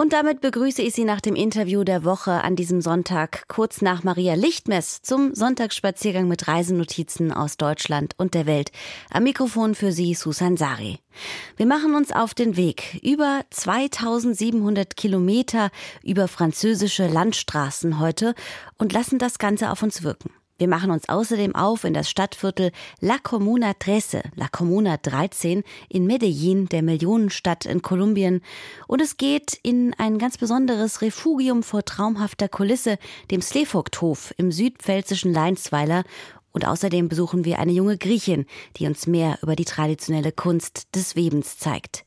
Und damit begrüße ich Sie nach dem Interview der Woche an diesem Sonntag, kurz nach Maria Lichtmess, zum Sonntagsspaziergang mit Reisenotizen aus Deutschland und der Welt. Am Mikrofon für Sie Susan Sari. Wir machen uns auf den Weg über 2700 Kilometer über französische Landstraßen heute und lassen das Ganze auf uns wirken. Wir machen uns außerdem auf in das Stadtviertel La Comuna 13, La Comuna 13 in Medellin, der Millionenstadt in Kolumbien. Und es geht in ein ganz besonderes Refugium vor traumhafter Kulisse, dem Slevogthof im südpfälzischen Leinsweiler und außerdem besuchen wir eine junge Griechin, die uns mehr über die traditionelle Kunst des Webens zeigt.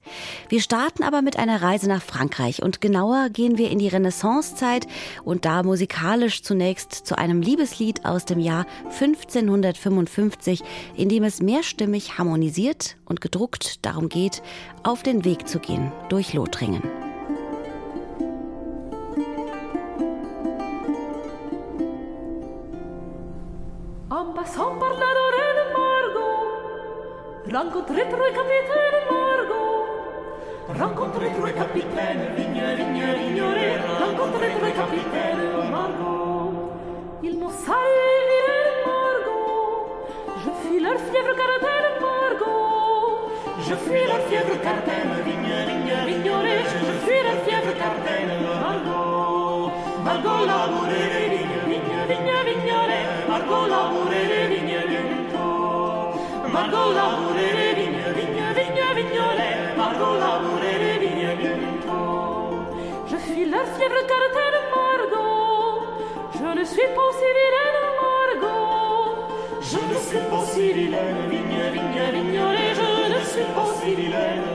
Wir starten aber mit einer Reise nach Frankreich und genauer gehen wir in die Renaissancezeit und da musikalisch zunächst zu einem Liebeslied aus dem Jahr 1555, in dem es mehrstimmig harmonisiert und gedruckt darum geht, auf den Weg zu gehen durch Lothringen. Margot, rencontrez trois capitaines Margot. Rencontrez trois capitaines, vigne, vigne, vignolet, rencontrez trois capitaines Margot. Ils m'ont salué Margot, je fuis leur fièvre cardaine Margot. Je fuis leur fièvre cardaine, vigne, vigne, vignolet, je fuis leur fièvre cardaine Margot. Margot labourée, vigne, vigne, vigne, vignolet, Margot labourée, vigne. Margot vigne, vigne, vigne, vignolet, Margot labourée, vigne, viento. Je fuis leur fièvre cardaine Margot, je ne suis pas aussi Margot. Je ne suis pas si vilaine, vigne, vigne, vignolet, je ne suis pas si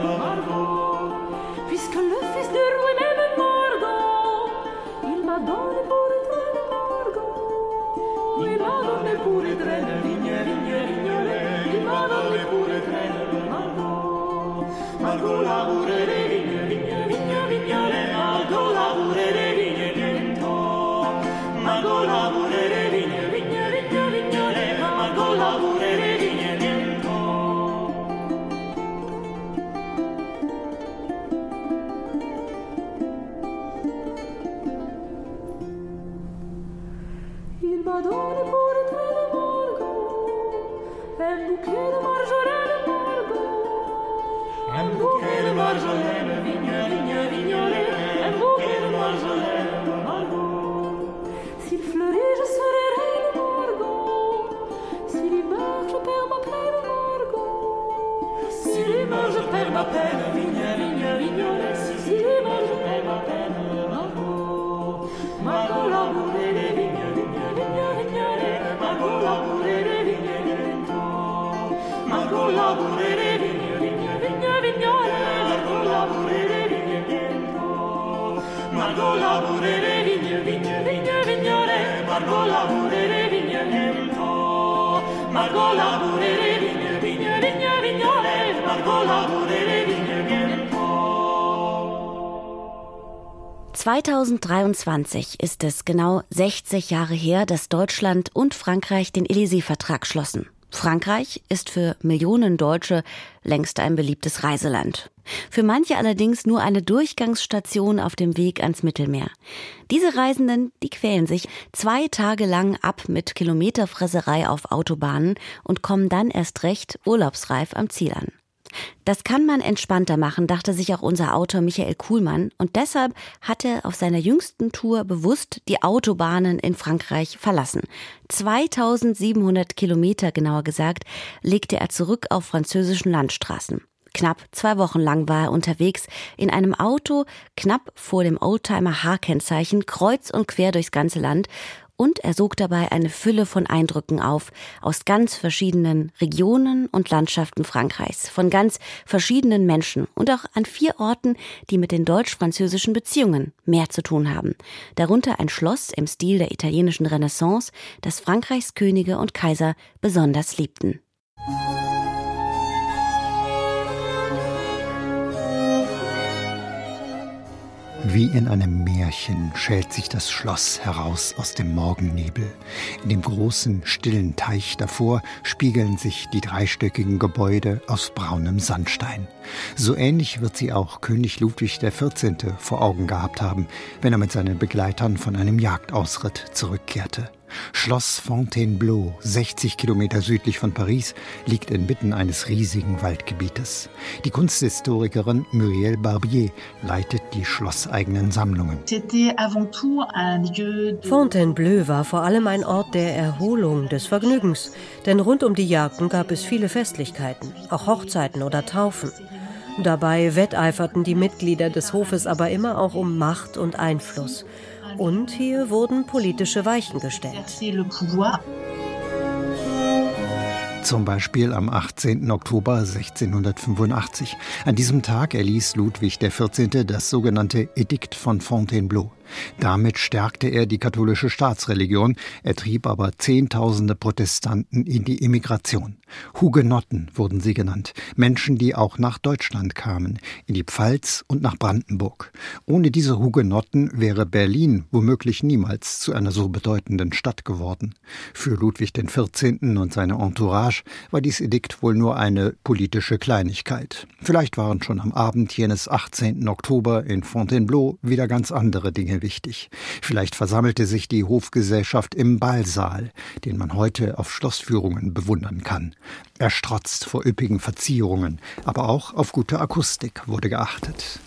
Margot. 2023 ist es genau 60 Jahre her, dass Deutschland und Frankreich den Élysée-Vertrag schlossen. Frankreich ist für Millionen Deutsche längst ein beliebtes Reiseland. Für manche allerdings nur eine Durchgangsstation auf dem Weg ans Mittelmeer. Diese Reisenden, die quälen sich zwei Tage lang ab mit Kilometerfresserei auf Autobahnen und kommen dann erst recht urlaubsreif am Ziel an. Das kann man entspannter machen, dachte sich auch unser Autor Michael Kuhlmann. Und deshalb hat er auf seiner jüngsten Tour bewusst die Autobahnen in Frankreich verlassen. 2700 Kilometer genauer gesagt, legte er zurück auf französischen Landstraßen. Knapp zwei Wochen lang war er unterwegs in einem Auto, knapp vor dem Oldtimer H-Kennzeichen, kreuz und quer durchs ganze Land und er sog dabei eine Fülle von Eindrücken auf aus ganz verschiedenen Regionen und Landschaften Frankreichs, von ganz verschiedenen Menschen und auch an vier Orten, die mit den deutsch-französischen Beziehungen mehr zu tun haben. Darunter ein Schloss im Stil der italienischen Renaissance, das Frankreichs Könige und Kaiser besonders liebten. Wie in einem Märchen schält sich das Schloss heraus aus dem Morgennebel. In dem großen, stillen Teich davor spiegeln sich die dreistöckigen Gebäude aus braunem Sandstein. So ähnlich wird sie auch König Ludwig XIV. vor Augen gehabt haben, wenn er mit seinen Begleitern von einem Jagdausritt zurückkehrte. Schloss Fontainebleau, 60 Kilometer südlich von Paris, liegt inmitten eines riesigen Waldgebietes. Die Kunsthistorikerin Muriel Barbier leitet die schlosseigenen Sammlungen. Fontainebleau war vor allem ein Ort der Erholung, des Vergnügens, denn rund um die Jagden gab es viele Festlichkeiten, auch Hochzeiten oder Taufen. Dabei wetteiferten die Mitglieder des Hofes aber immer auch um Macht und Einfluss. Und hier wurden politische Weichen gestellt. Zum Beispiel am 18. Oktober 1685. An diesem Tag erließ Ludwig XIV. das sogenannte Edikt von Fontainebleau. Damit stärkte er die katholische Staatsreligion, er trieb aber Zehntausende Protestanten in die Immigration. Hugenotten wurden sie genannt, Menschen, die auch nach Deutschland kamen, in die Pfalz und nach Brandenburg. Ohne diese Hugenotten wäre Berlin womöglich niemals zu einer so bedeutenden Stadt geworden. Für Ludwig XIV. und seine Entourage war dies Edikt wohl nur eine politische Kleinigkeit. Vielleicht waren schon am Abend jenes 18. Oktober in Fontainebleau wieder ganz andere Dinge wichtig. Vielleicht versammelte sich die Hofgesellschaft im Ballsaal, den man heute auf Schlossführungen bewundern kann. Er strotzt vor üppigen Verzierungen, aber auch auf gute Akustik wurde geachtet.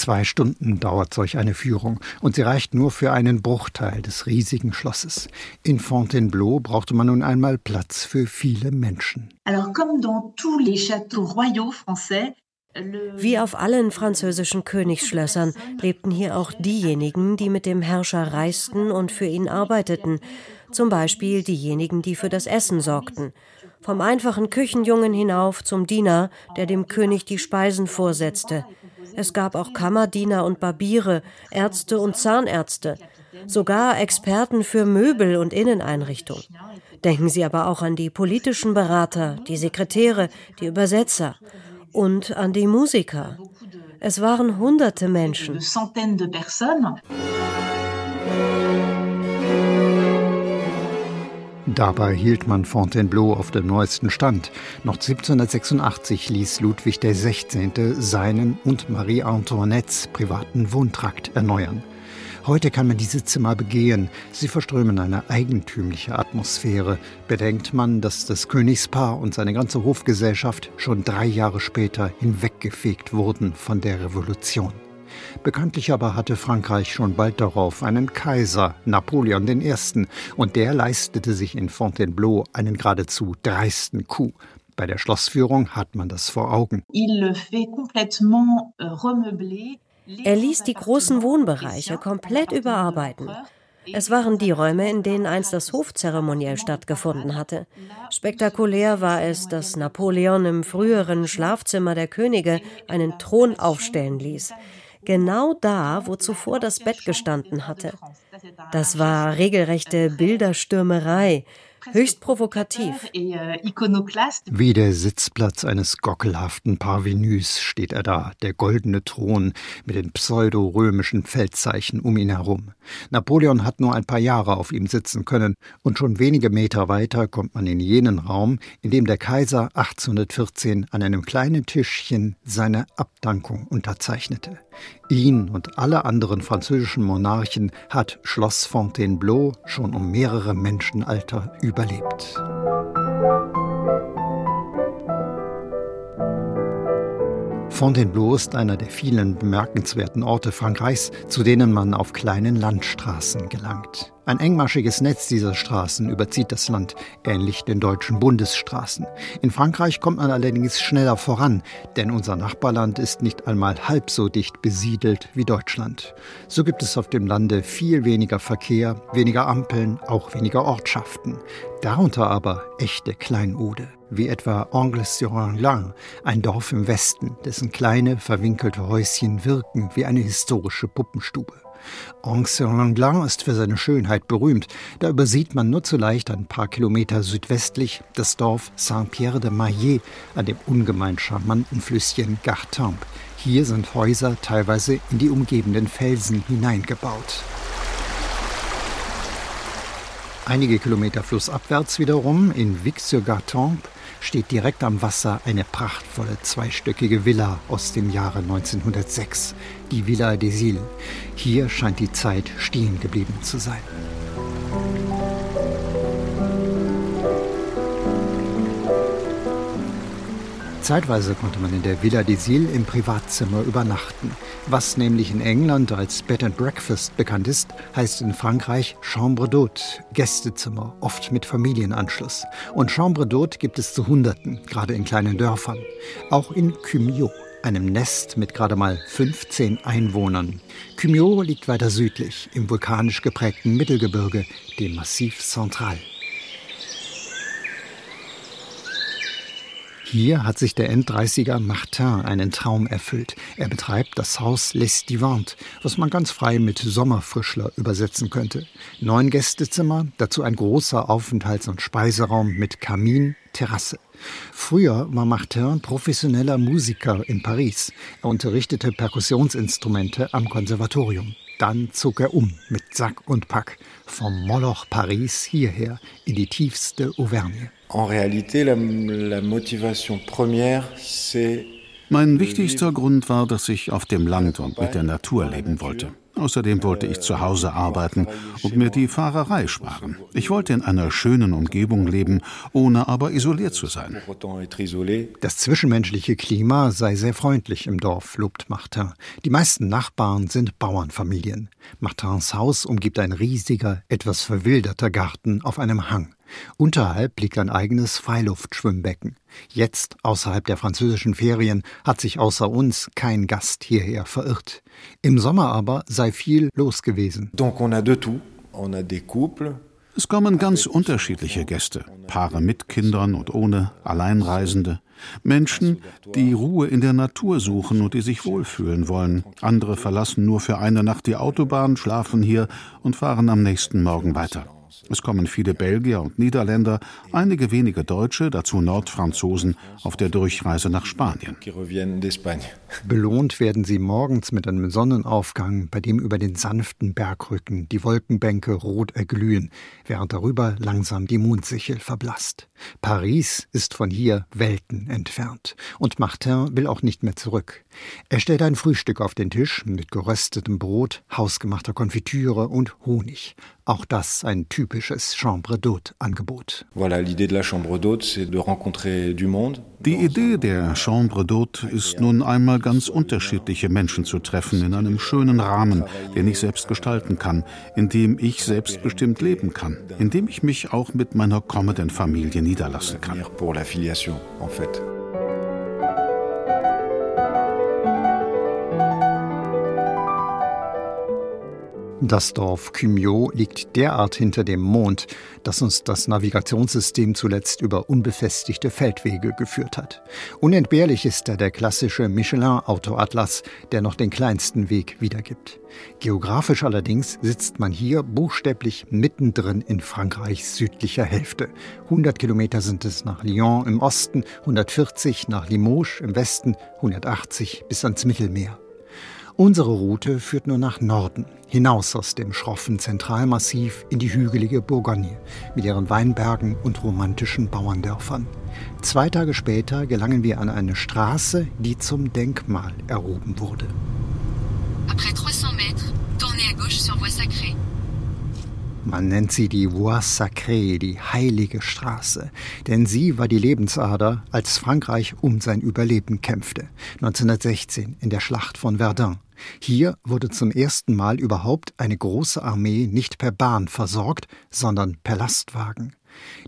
Zwei Stunden dauert solch eine Führung und sie reicht nur für einen Bruchteil des riesigen Schlosses. In Fontainebleau brauchte man nun einmal Platz für viele Menschen. Alors, comme dans tous les châteaux royaux français, wie auf allen französischen Königsschlössern lebten hier auch diejenigen, die mit dem Herrscher reisten und für ihn arbeiteten, zum Beispiel diejenigen, die für das Essen sorgten, vom einfachen Küchenjungen hinauf zum Diener, der dem König die Speisen vorsetzte. Es gab auch Kammerdiener und Barbiere, Ärzte und Zahnärzte, sogar Experten für Möbel und Inneneinrichtung. Denken Sie aber auch an die politischen Berater, die Sekretäre, die Übersetzer und an die Musiker. Es waren hunderte Menschen. Dabei hielt man Fontainebleau auf dem neuesten Stand. Noch 1786 ließ Ludwig XVI. seinen und Marie Antoinettes privaten Wohntrakt erneuern. Heute kann man diese Zimmer begehen. Sie verströmen eine eigentümliche Atmosphäre. Bedenkt man, dass das Königspaar und seine ganze Hofgesellschaft schon drei Jahre später hinweggefegt wurden von der Revolution. Bekanntlich aber hatte Frankreich schon bald darauf einen Kaiser, Napoleon I., und der leistete sich in Fontainebleau einen geradezu dreisten Coup. Bei der Schlossführung hat man das vor Augen. Er ließ die großen Wohnbereiche komplett überarbeiten. Es waren die Räume, in denen einst das Hofzeremoniell stattgefunden hatte. Spektakulär war es, dass Napoleon im früheren Schlafzimmer der Könige einen Thron aufstellen ließ. Genau da, wo zuvor das Bett gestanden hatte. Das war regelrechte Bilderstürmerei höchst provokativ. Wie der Sitzplatz eines gockelhaften Parvenus steht er da, der goldene Thron mit den pseudo-römischen Feldzeichen um ihn herum. Napoleon hat nur ein paar Jahre auf ihm sitzen können, und schon wenige Meter weiter kommt man in jenen Raum, in dem der Kaiser 1814 an einem kleinen Tischchen seine Abdankung unterzeichnete. Ihn und alle anderen französischen Monarchen hat Schloss Fontainebleau schon um mehrere Menschenalter überlebt. Fontainebleau ist einer der vielen bemerkenswerten Orte Frankreichs, zu denen man auf kleinen Landstraßen gelangt. Ein engmaschiges Netz dieser Straßen überzieht das Land, ähnlich den deutschen Bundesstraßen. In Frankreich kommt man allerdings schneller voran, denn unser Nachbarland ist nicht einmal halb so dicht besiedelt wie Deutschland. So gibt es auf dem Lande viel weniger Verkehr, weniger Ampeln, auch weniger Ortschaften. Darunter aber echte Kleinode, wie etwa Angles-sur-Anglin, ein Dorf im Westen, dessen kleine, verwinkelte Häuschen wirken wie eine historische Puppenstube. Anse-sur-Langlin ist für seine Schönheit berühmt. Da übersieht man nur zu leicht ein paar Kilometer südwestlich das Dorf Saint-Pierre-de-Maillet an dem ungemein charmanten Flüsschen Gartempe. Hier sind Häuser teilweise in die umgebenden Felsen hineingebaut. Einige Kilometer flussabwärts wiederum in Vic-sur-Gartempe steht direkt am Wasser eine prachtvolle zweistöckige Villa aus dem Jahre 1906, die Villa des Îles. Hier scheint die Zeit stehen geblieben zu sein. Zeitweise konnte man in der Villa des Îles im Privatzimmer übernachten. Was nämlich in England als Bed and Breakfast bekannt ist, heißt in Frankreich Chambre d'Hôte, Gästezimmer, oft mit Familienanschluss. Und Chambre d'Hôte gibt es zu Hunderten, gerade in kleinen Dörfern. Auch in Cumiaux, einem Nest mit gerade mal 15 Einwohnern. Cumiaux liegt weiter südlich, im vulkanisch geprägten Mittelgebirge, dem Massiv Central. Hier hat sich der End-30er Martin einen Traum erfüllt. Er betreibt das Haus Les Divantes, was man ganz frei mit Sommerfrischler übersetzen könnte. Neun Gästezimmer, dazu ein großer Aufenthalts- und Speiseraum mit Kamin, Terrasse. Früher war Martin professioneller Musiker in Paris. Er unterrichtete Perkussionsinstrumente am Konservatorium. Dann zog er um mit Sack und Pack vom Moloch Paris hierher in die tiefste Auvergne. En réalité, la, la motivation première, c'est mein wichtigster Grund war, dass ich auf dem Land und mit der Natur leben wollte. Außerdem wollte ich zu Hause arbeiten und mir die Fahrerei sparen. Ich wollte in einer schönen Umgebung leben, ohne aber isoliert zu sein. Das zwischenmenschliche Klima sei sehr freundlich im Dorf, lobt Martin. Die meisten Nachbarn sind Bauernfamilien. Martins Haus umgibt ein riesiger, etwas verwilderter Garten auf einem Hang. Unterhalb liegt ein eigenes Freiluftschwimmbecken. Jetzt, außerhalb der französischen Ferien, hat sich außer uns kein Gast hierher verirrt. Im Sommer aber sei viel los gewesen. Es kommen ganz unterschiedliche Gäste, Paare mit Kindern und ohne, Alleinreisende, Menschen, die Ruhe in der Natur suchen und die sich wohlfühlen wollen. Andere verlassen nur für eine Nacht die Autobahn, schlafen hier und fahren am nächsten Morgen weiter. Es kommen viele Belgier und Niederländer, einige wenige Deutsche, dazu Nordfranzosen auf der Durchreise nach Spanien. Belohnt werden sie morgens mit einem Sonnenaufgang, bei dem über den sanften Bergrücken die Wolkenbänke rot erglühen, während darüber langsam die Mondsichel verblasst. Paris ist von hier Welten entfernt. Und Martin will auch nicht mehr zurück. Er stellt ein Frühstück auf den Tisch mit geröstetem Brot, hausgemachter Konfitüre und Honig. Auch das ein typisches Chambre d'Hôte-Angebot. Die Idee der Chambre d'Hôte ist nun einmal ganz unterschiedliche Menschen zu treffen in einem schönen Rahmen, den ich selbst gestalten kann, in dem ich selbstbestimmt leben kann, in dem ich mich auch mit meiner kommenden Familie niederlassen kann. Das Dorf Cumiaux liegt derart hinter dem Mond, dass uns das Navigationssystem zuletzt über unbefestigte Feldwege geführt hat. Unentbehrlich ist da der klassische Michelin-Autoatlas, der noch den kleinsten Weg wiedergibt. Geografisch allerdings sitzt man hier buchstäblich mittendrin in Frankreichs südlicher Hälfte. 100 Kilometer sind es nach Lyon im Osten, 140 nach Limoges im Westen, 180 bis ans Mittelmeer. Unsere Route führt nur nach Norden, hinaus aus dem schroffen Zentralmassiv in die hügelige Bourgogne mit ihren Weinbergen und romantischen Bauerndörfern. Zwei Tage später gelangen wir an eine Straße, die zum Denkmal erhoben wurde. Après 300 mètres, tournez à gauche sur Voie Sacrée. Man nennt sie die Voie Sacrée, die heilige Straße, denn sie war die Lebensader, als Frankreich um sein Überleben kämpfte, 1916 in der Schlacht von Verdun. Hier wurde zum ersten Mal überhaupt eine große Armee nicht per Bahn versorgt, sondern per Lastwagen.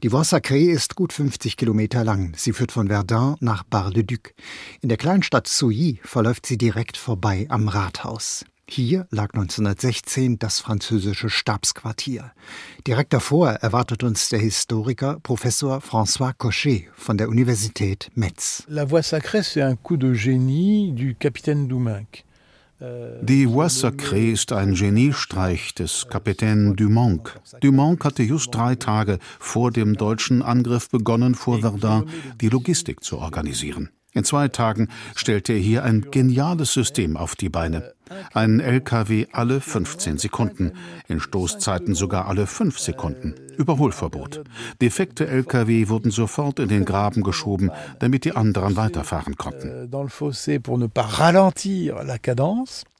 Die Voie Sacrée ist gut 50 Kilometer lang. Sie führt von Verdun nach Bar-le-Duc. In der Kleinstadt Souilly verläuft sie direkt vorbei am Rathaus. Hier lag 1916 das französische Stabsquartier. Direkt davor erwartet uns der Historiker Professor François Cochet von der Universität Metz. La Voie Sacrée, c'est un coup de génie du capitaine Doumenc. Die Sacrée ist ein Geniestreich des Kapitän Dumont. Dumont hatte just drei Tage vor dem deutschen Angriff begonnen, vor Verdun die Logistik zu organisieren. In zwei Tagen stellte er hier ein geniales System auf die Beine. Ein LKW alle 15 Sekunden, in Stoßzeiten sogar alle 5 Sekunden. Überholverbot. Defekte LKW wurden sofort in den Graben geschoben, damit die anderen weiterfahren konnten.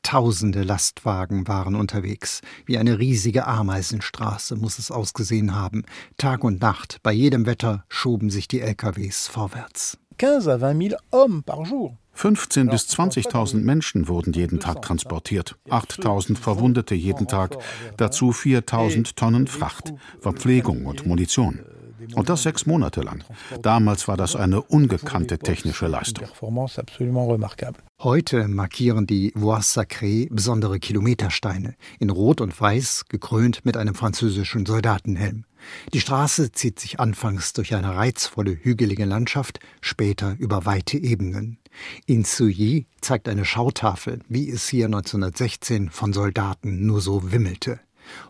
Tausende Lastwagen waren unterwegs. Wie eine riesige Ameisenstraße muss es ausgesehen haben. Tag und Nacht, bei jedem Wetter schoben sich die LKWs vorwärts. 15 à 20 000 hommes par jour. 15 bis 20.000 Menschen wurden jeden Tag transportiert, 8.000 Verwundete jeden Tag, dazu 4.000 Tonnen Fracht, Verpflegung und Munition. Und das sechs Monate lang. Damals war das eine ungekannte technische Leistung. Heute markieren die Voix Sacrées besondere Kilometersteine, in Rot und Weiß, gekrönt mit einem französischen Soldatenhelm. Die Straße zieht sich anfangs durch eine reizvolle hügelige Landschaft, später über weite Ebenen. In Souilly zeigt eine Schautafel, wie es hier 1916 von Soldaten nur so wimmelte.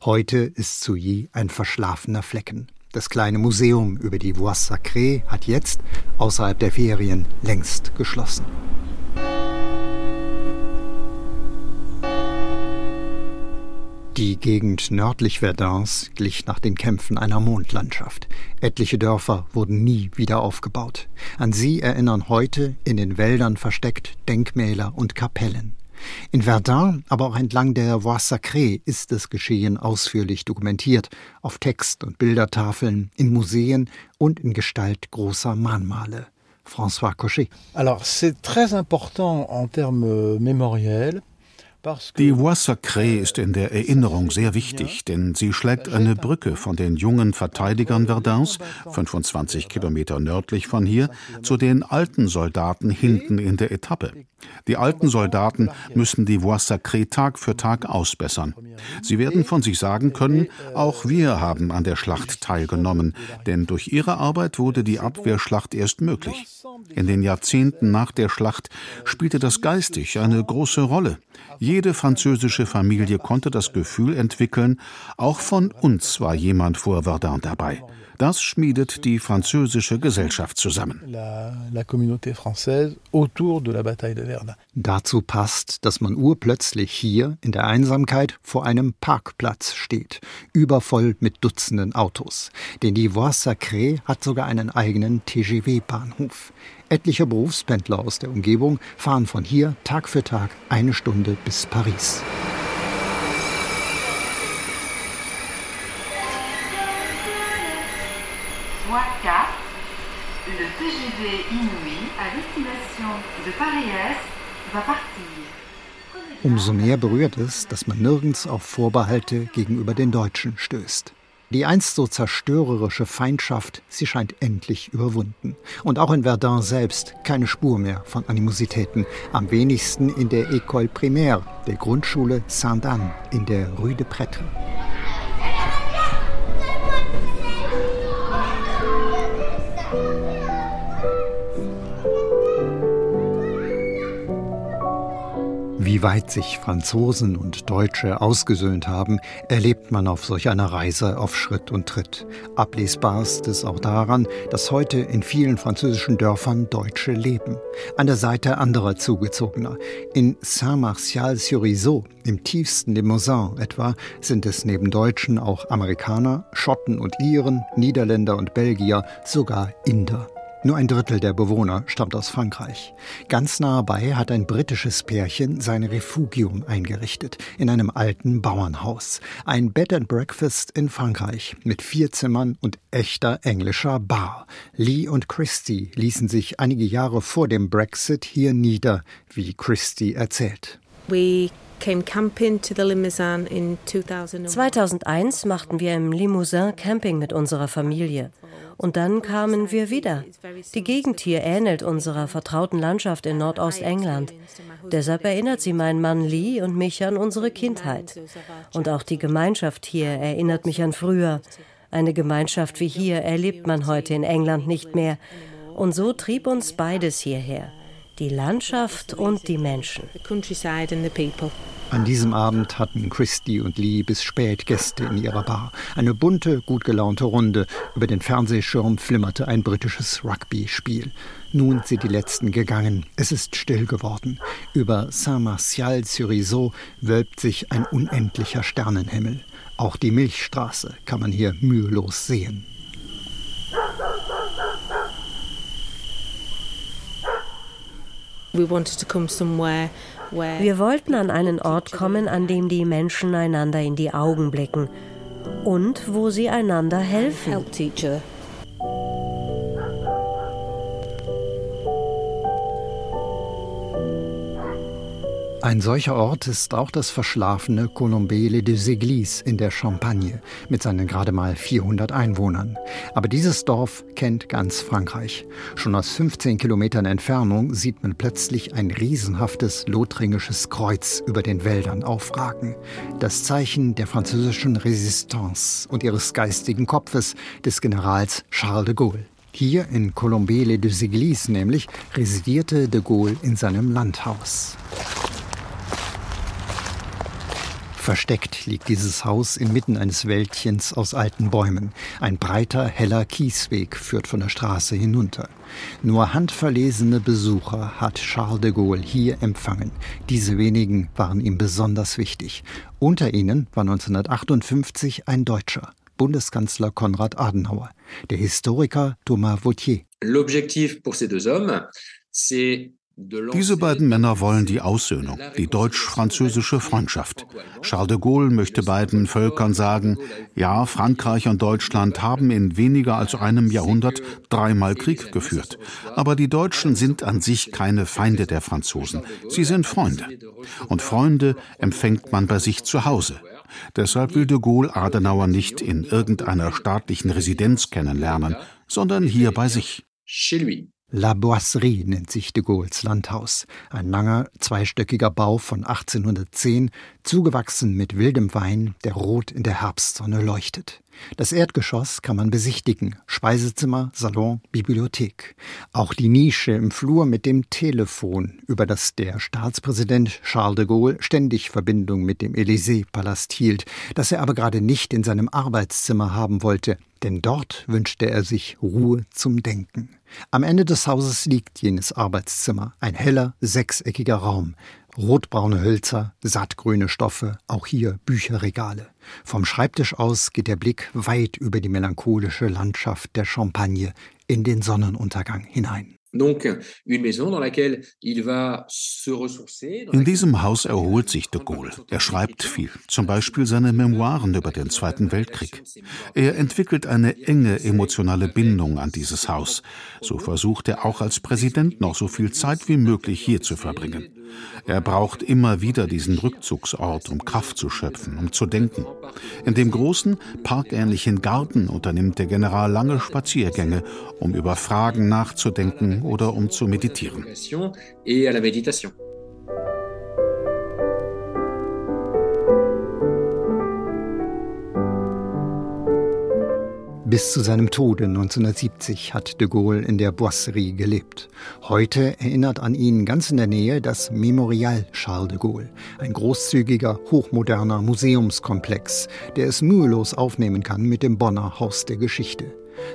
Heute ist Souilly ein verschlafener Flecken. Das kleine Museum über die Voix Sacrée hat jetzt, außerhalb der Ferien, längst geschlossen. Die Gegend nördlich Verdans glich nach den Kämpfen einer Mondlandschaft. Etliche Dörfer wurden nie wieder aufgebaut. An sie erinnern heute in den Wäldern versteckt Denkmäler und Kapellen. In Verdun, aber auch entlang der Voie Sacrée ist das Geschehen ausführlich dokumentiert, auf Text- und Bildertafeln, in Museen und in Gestalt großer Mahnmale. François Cochet. Alors, c'est très important en termes mémoriels die Voix Sacrée ist in der Erinnerung sehr wichtig, denn sie schlägt eine Brücke von den jungen Verteidigern Verdans, 25 Kilometer nördlich von hier, zu den alten Soldaten hinten in der Etappe. Die alten Soldaten müssen die Voix Sacrée Tag für Tag ausbessern. Sie werden von sich sagen können, auch wir haben an der Schlacht teilgenommen, denn durch ihre Arbeit wurde die Abwehrschlacht erst möglich. In den Jahrzehnten nach der Schlacht spielte das geistig eine große Rolle. Jede französische Familie konnte das Gefühl entwickeln, auch von uns war jemand vor Verdun dabei. Das schmiedet die französische Gesellschaft zusammen. Dazu passt, dass man urplötzlich hier in der Einsamkeit vor einem Parkplatz steht, übervoll mit Dutzenden Autos. Denn die Voie Sacrée hat sogar einen eigenen TGV-Bahnhof. Etliche Berufspendler aus der Umgebung fahren von hier Tag für Tag eine Stunde bis Paris. Voie 4, le TGV Inouï à destination de Paris-Est va partir. Umso mehr berührt es, dass man nirgends auf Vorbehalte gegenüber den Deutschen stößt. Die einst so zerstörerische Feindschaft, sie scheint endlich überwunden. Und auch in Verdun selbst keine Spur mehr von Animositäten. Am wenigsten in der École Primaire, der Grundschule Saint-Anne in der Rue de Prêtre. Wie weit sich Franzosen und Deutsche ausgesöhnt haben, erlebt man auf solch einer Reise auf Schritt und Tritt. Ablesbar ist es auch daran, dass heute in vielen französischen Dörfern Deutsche leben, an der Seite anderer Zugezogener. In Saint-Martial-sur-Isau, im tiefsten Limousin etwa, sind es neben Deutschen auch Amerikaner, Schotten und Iren, Niederländer und Belgier, sogar Inder. Nur ein Drittel der Bewohner stammt aus Frankreich. Ganz nahe bei hat ein britisches Pärchen sein Refugium eingerichtet in einem alten Bauernhaus. Ein Bed and Breakfast in Frankreich mit vier Zimmern und echter englischer Bar. Lee und Christie ließen sich einige Jahre vor dem Brexit hier nieder, wie Christie erzählt. We 2001 machten wir im Limousin Camping mit unserer Familie. Und dann kamen wir wieder. Die Gegend hier ähnelt unserer vertrauten Landschaft in Nordostengland. Deshalb erinnert sie meinen Mann Lee und mich an unsere Kindheit. Und auch die Gemeinschaft hier erinnert mich an früher. Eine Gemeinschaft wie hier erlebt man heute in England nicht mehr. Und so trieb uns beides hierher. Die Landschaft und die Menschen. An diesem Abend hatten Christy und Lee bis spät Gäste in ihrer Bar. Eine bunte, gut gelaunte Runde. Über den Fernsehschirm flimmerte ein britisches Rugby-Spiel. Nun sind die Letzten gegangen. Es ist still geworden. Über Saint-Martial-sur-Isau wölbt sich ein unendlicher Sternenhimmel. Auch die Milchstraße kann man hier mühelos sehen. Wir wollten an einen Ort kommen, an dem die Menschen einander in die Augen blicken und wo sie einander helfen. Ein solcher Ort ist auch das verschlafene Colombele des Églises in der Champagne mit seinen gerade mal 400 Einwohnern. Aber dieses Dorf kennt ganz Frankreich. Schon aus 15 Kilometern Entfernung sieht man plötzlich ein riesenhaftes lothringisches Kreuz über den Wäldern aufragen. Das Zeichen der französischen Resistance und ihres geistigen Kopfes des Generals Charles de Gaulle. Hier in Colombele des Églises nämlich residierte de Gaulle in seinem Landhaus. Versteckt liegt dieses Haus inmitten eines Wäldchens aus alten Bäumen. Ein breiter, heller Kiesweg führt von der Straße hinunter. Nur handverlesene Besucher hat Charles de Gaulle hier empfangen. Diese wenigen waren ihm besonders wichtig. Unter ihnen war 1958 ein Deutscher, Bundeskanzler Konrad Adenauer, der Historiker Thomas Vautier. L'objectif pour ces deux hommes, c'est diese beiden Männer wollen die Aussöhnung, die deutsch-französische Freundschaft. Charles de Gaulle möchte beiden Völkern sagen, ja, Frankreich und Deutschland haben in weniger als einem Jahrhundert dreimal Krieg geführt. Aber die Deutschen sind an sich keine Feinde der Franzosen. Sie sind Freunde. Und Freunde empfängt man bei sich zu Hause. Deshalb will de Gaulle Adenauer nicht in irgendeiner staatlichen Residenz kennenlernen, sondern hier bei sich. La Boisserie nennt sich de Gaulles Landhaus. Ein langer, zweistöckiger Bau von 1810, zugewachsen mit wildem Wein, der rot in der Herbstsonne leuchtet. Das Erdgeschoss kann man besichtigen. Speisezimmer, Salon, Bibliothek. Auch die Nische im Flur mit dem Telefon, über das der Staatspräsident Charles de Gaulle ständig Verbindung mit dem Élysée-Palast hielt, das er aber gerade nicht in seinem Arbeitszimmer haben wollte, denn dort wünschte er sich Ruhe zum Denken. Am Ende des Hauses liegt jenes Arbeitszimmer, ein heller, sechseckiger Raum, rotbraune Hölzer, sattgrüne Stoffe, auch hier Bücherregale. Vom Schreibtisch aus geht der Blick weit über die melancholische Landschaft der Champagne in den Sonnenuntergang hinein. In diesem Haus erholt sich de Gaulle. Er schreibt viel, zum Beispiel seine Memoiren über den Zweiten Weltkrieg. Er entwickelt eine enge emotionale Bindung an dieses Haus. So versucht er auch als Präsident noch so viel Zeit wie möglich hier zu verbringen. Er braucht immer wieder diesen Rückzugsort, um Kraft zu schöpfen, um zu denken. In dem großen, parkähnlichen Garten unternimmt der General lange Spaziergänge, um über Fragen nachzudenken oder um zu meditieren. Bis zu seinem Tode 1970 hat de Gaulle in der Boisserie gelebt. Heute erinnert an ihn ganz in der Nähe das Memorial Charles de Gaulle, ein großzügiger, hochmoderner Museumskomplex, der es mühelos aufnehmen kann mit dem Bonner Haus der Geschichte.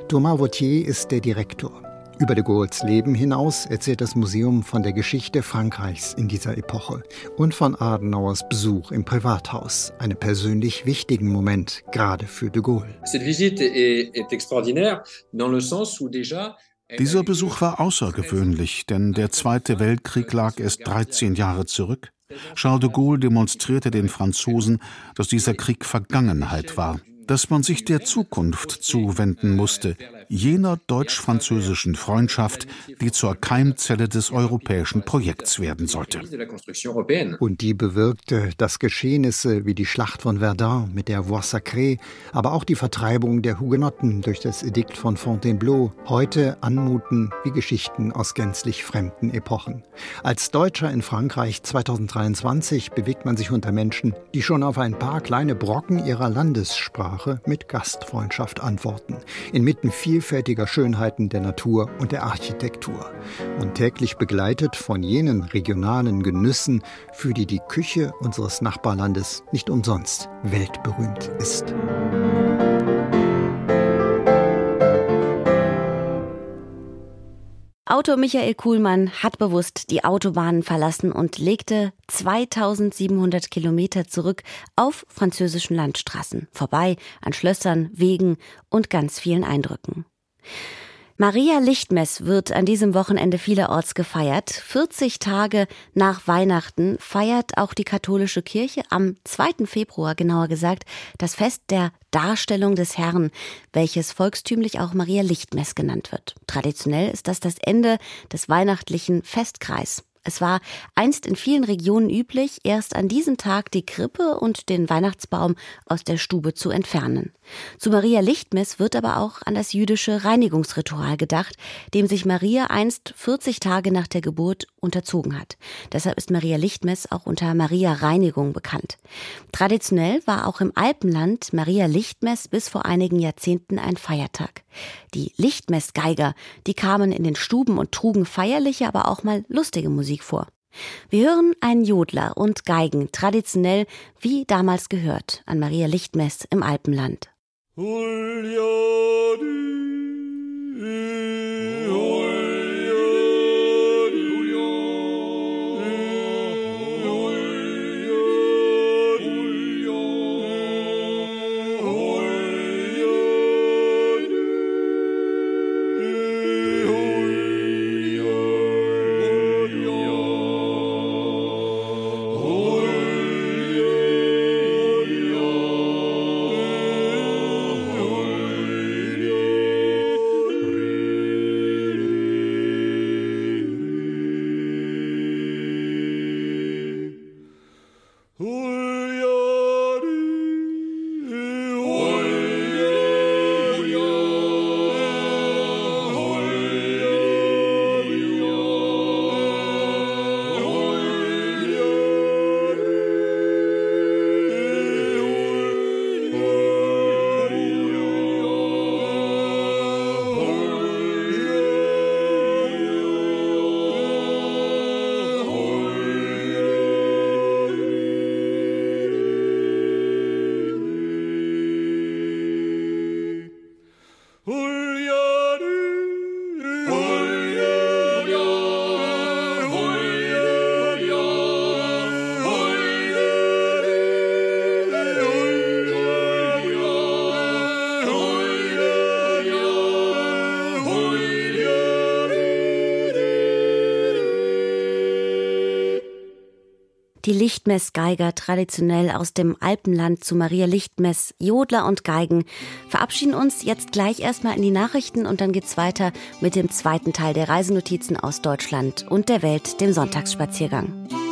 Thomas Vautier ist der Direktor. Über de Gaulles Leben hinaus erzählt das Museum von der Geschichte Frankreichs in dieser Epoche und von Adenauers Besuch im Privathaus, einem persönlich wichtigen Moment, gerade für de Gaulle. Dieser Besuch war außergewöhnlich, denn der Zweite Weltkrieg lag erst 13 Jahre zurück. Charles de Gaulle demonstrierte den Franzosen, dass dieser Krieg Vergangenheit war dass man sich der Zukunft zuwenden musste, jener deutsch-französischen Freundschaft, die zur Keimzelle des europäischen Projekts werden sollte. Und die bewirkte, dass Geschehnisse wie die Schlacht von Verdun mit der Voie Sacrée, aber auch die Vertreibung der Hugenotten durch das Edikt von Fontainebleau heute anmuten wie Geschichten aus gänzlich fremden Epochen. Als Deutscher in Frankreich 2023 bewegt man sich unter Menschen, die schon auf ein paar kleine Brocken ihrer Landessprache Ansprache mit Gastfreundschaft antworten, inmitten vielfältiger Schönheiten der Natur und der Architektur und täglich begleitet von jenen regionalen Genüssen, für die die Küche unseres Nachbarlandes nicht umsonst weltberühmt ist. Autor Michael Kuhlmann hat bewusst die Autobahnen verlassen und legte 2700 Kilometer zurück auf französischen Landstraßen, vorbei an Schlössern, Wegen und ganz vielen Eindrücken. Maria Lichtmess wird an diesem Wochenende vielerorts gefeiert. 40 Tage nach Weihnachten feiert auch die katholische Kirche am 2. Februar genauer gesagt das Fest der Darstellung des Herrn, welches volkstümlich auch Maria Lichtmess genannt wird. Traditionell ist das das Ende des weihnachtlichen Festkreis. Es war einst in vielen Regionen üblich, erst an diesem Tag die Krippe und den Weihnachtsbaum aus der Stube zu entfernen. Zu Maria Lichtmess wird aber auch an das jüdische Reinigungsritual gedacht, dem sich Maria einst 40 Tage nach der Geburt unterzogen hat. Deshalb ist Maria Lichtmess auch unter Maria Reinigung bekannt. Traditionell war auch im Alpenland Maria Lichtmess bis vor einigen Jahrzehnten ein Feiertag. Die Lichtmessgeiger, die kamen in den Stuben und trugen feierliche, aber auch mal lustige Musik vor. Wir hören einen Jodler und Geigen, traditionell wie damals gehört, an Maria Lichtmess im Alpenland. 울려리. Die Lichtmessgeiger traditionell aus dem Alpenland zu Maria Lichtmess, Jodler und Geigen, verabschieden uns jetzt gleich erstmal in die Nachrichten und dann geht's weiter mit dem zweiten Teil der Reisenotizen aus Deutschland und der Welt, dem Sonntagsspaziergang.